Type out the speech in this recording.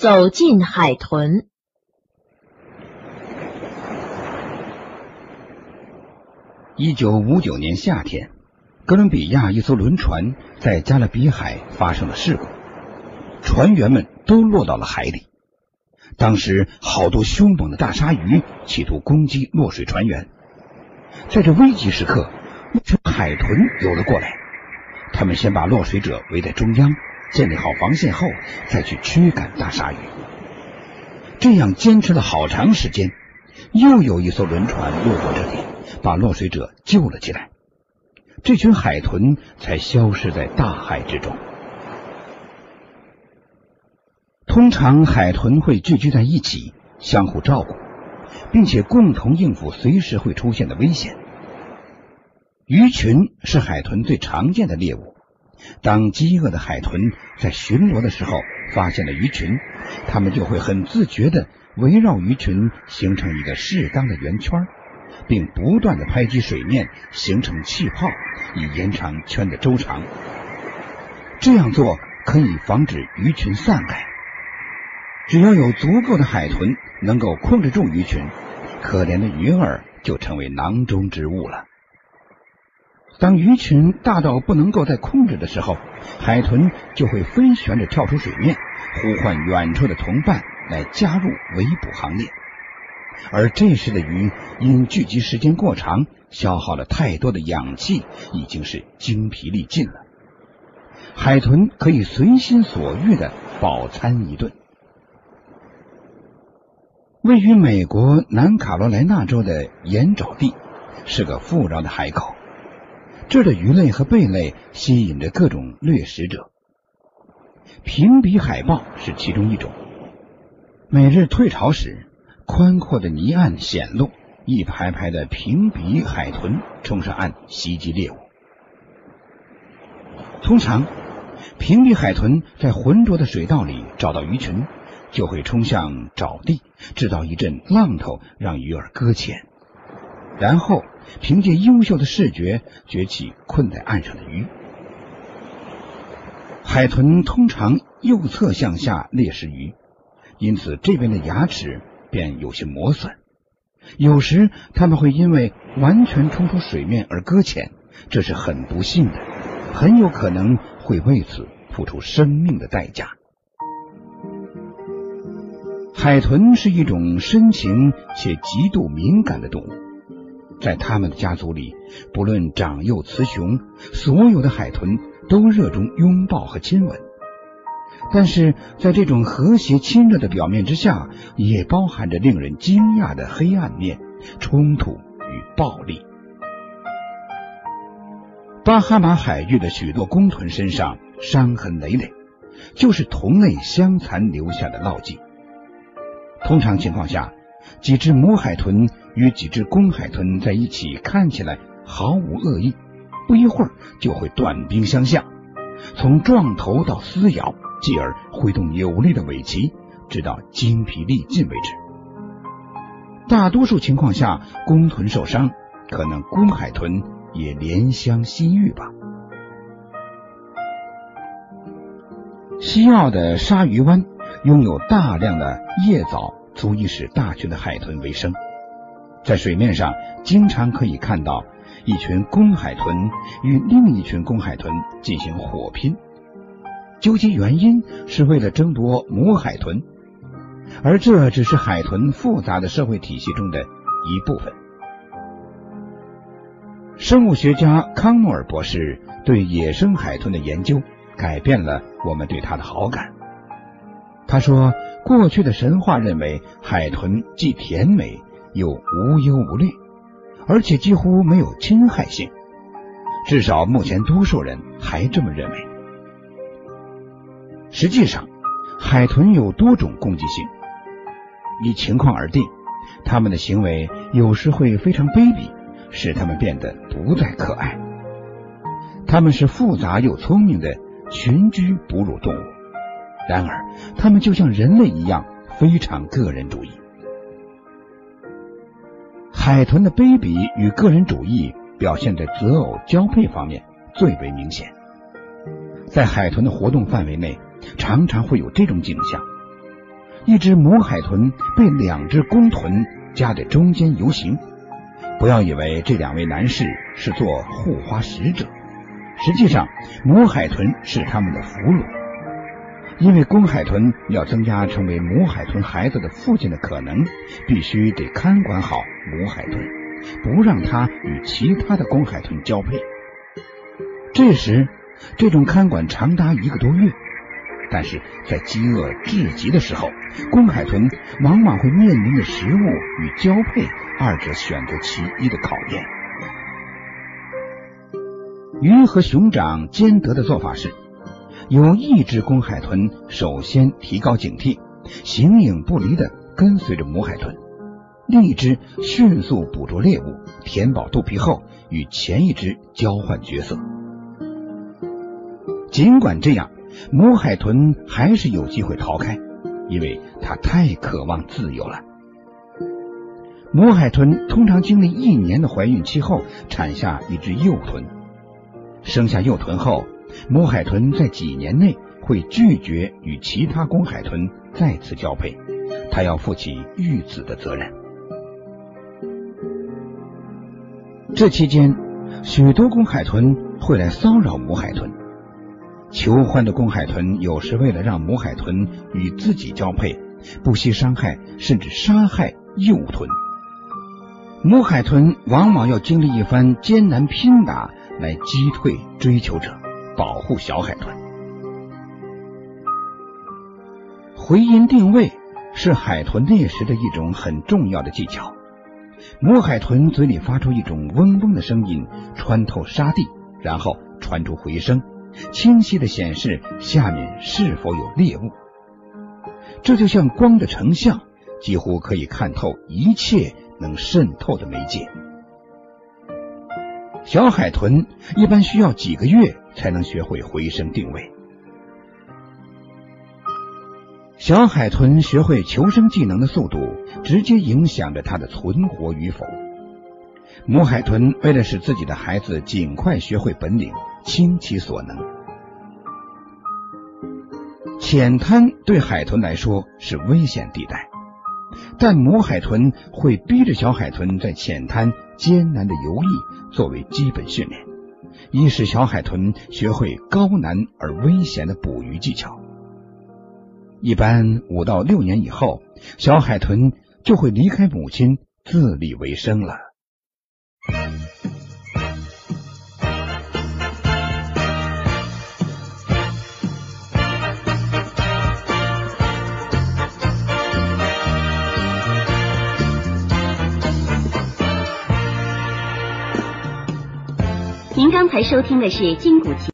走进海豚。一九五九年夏天，哥伦比亚一艘轮船在加勒比海发生了事故，船员们都落到了海里。当时，好多凶猛的大鲨鱼企图攻击落水船员。在这危急时刻，一群海豚游了过来。他们先把落水者围在中央，建立好防线后，再去驱赶大鲨鱼。这样坚持了好长时间，又有一艘轮船路过这里。把落水者救了起来，这群海豚才消失在大海之中。通常，海豚会聚居在一起，相互照顾，并且共同应付随时会出现的危险。鱼群是海豚最常见的猎物。当饥饿的海豚在巡逻的时候，发现了鱼群，它们就会很自觉的围绕鱼群形成一个适当的圆圈。并不断的拍击水面，形成气泡，以延长圈的周长。这样做可以防止鱼群散开。只要有足够的海豚能够控制住鱼群，可怜的鱼儿就成为囊中之物了。当鱼群大到不能够再控制的时候，海豚就会飞旋着跳出水面，呼唤远处的同伴来加入围捕行列。而这时的鱼因聚集时间过长，消耗了太多的氧气，已经是精疲力尽了。海豚可以随心所欲的饱餐一顿。位于美国南卡罗来纳州的盐沼地是个富饶的海口，这儿的鱼类和贝类吸引着各种掠食者。平鼻海豹是其中一种。每日退潮时。宽阔的泥岸显露，一排排的平鼻海豚冲上岸袭击猎物。通常，平鼻海豚在浑浊的水道里找到鱼群，就会冲向沼地，制造一阵浪头，让鱼儿搁浅。然后，凭借优秀的视觉，崛起困在岸上的鱼。海豚通常右侧向下猎食鱼，因此这边的牙齿。便有些磨损，有时它们会因为完全冲出水面而搁浅，这是很不幸的，很有可能会为此付出生命的代价。海豚是一种深情且极度敏感的动物，在他们的家族里，不论长幼雌雄，所有的海豚都热衷拥抱和亲吻。但是在这种和谐亲热的表面之下，也包含着令人惊讶的黑暗面、冲突与暴力。巴哈马海域的许多公豚身上伤痕累累，就是同类相残留下的烙迹。通常情况下，几只母海豚与几只公海豚在一起，看起来毫无恶意，不一会儿就会短兵相向，从撞头到撕咬。继而挥动有力的尾鳍，直到精疲力尽为止。大多数情况下，公豚受伤，可能公海豚也怜香惜玉吧。西澳的鲨鱼湾拥有大量的叶藻，足以使大群的海豚为生。在水面上，经常可以看到一群公海豚与另一群公海豚进行火拼。究其原因，是为了争夺母海豚，而这只是海豚复杂的社会体系中的一部分。生物学家康诺尔博士对野生海豚的研究改变了我们对它的好感。他说，过去的神话认为海豚既甜美又无忧无虑，而且几乎没有侵害性。至少目前多数人还这么认为。实际上，海豚有多种攻击性，依情况而定。它们的行为有时会非常卑鄙，使它们变得不再可爱。它们是复杂又聪明的群居哺乳动物，然而它们就像人类一样非常个人主义。海豚的卑鄙与个人主义表现在择偶交配方面最为明显，在海豚的活动范围内。常常会有这种景象：一只母海豚被两只公豚夹在中间游行。不要以为这两位男士是做护花使者，实际上母海豚是他们的俘虏。因为公海豚要增加成为母海豚孩子的父亲的可能，必须得看管好母海豚，不让它与其他的公海豚交配。这时，这种看管长达一个多月。但是在饥饿至极的时候，公海豚往往会面临着食物与交配二者选择其一的考验。鱼和熊掌兼得的做法是，有一只公海豚首先提高警惕，形影不离的跟随着母海豚；另一只迅速捕捉猎物，填饱肚皮后与前一只交换角色。尽管这样。母海豚还是有机会逃开，因为它太渴望自由了。母海豚通常经历一年的怀孕期后，产下一只幼豚。生下幼豚后，母海豚在几年内会拒绝与其他公海豚再次交配，它要负起育子的责任。这期间，许多公海豚会来骚扰母海豚。求欢的公海豚有时为了让母海豚与自己交配，不惜伤害甚至杀害幼豚。母海豚往往要经历一番艰难拼打来击退追求者，保护小海豚。回音定位是海豚猎食的一种很重要的技巧。母海豚嘴里发出一种嗡嗡的声音，穿透沙地，然后传出回声。清晰的显示下面是否有猎物，这就像光的成像，几乎可以看透一切能渗透的媒介。小海豚一般需要几个月才能学会回声定位。小海豚学会求生技能的速度，直接影响着它的存活与否。母海豚为了使自己的孩子尽快学会本领，倾其所能。浅滩对海豚来说是危险地带，但母海豚会逼着小海豚在浅滩艰难的游弋，作为基本训练，以使小海豚学会高难而危险的捕鱼技巧。一般五到六年以后，小海豚就会离开母亲，自立为生了。刚才收听的是《金谷奇》。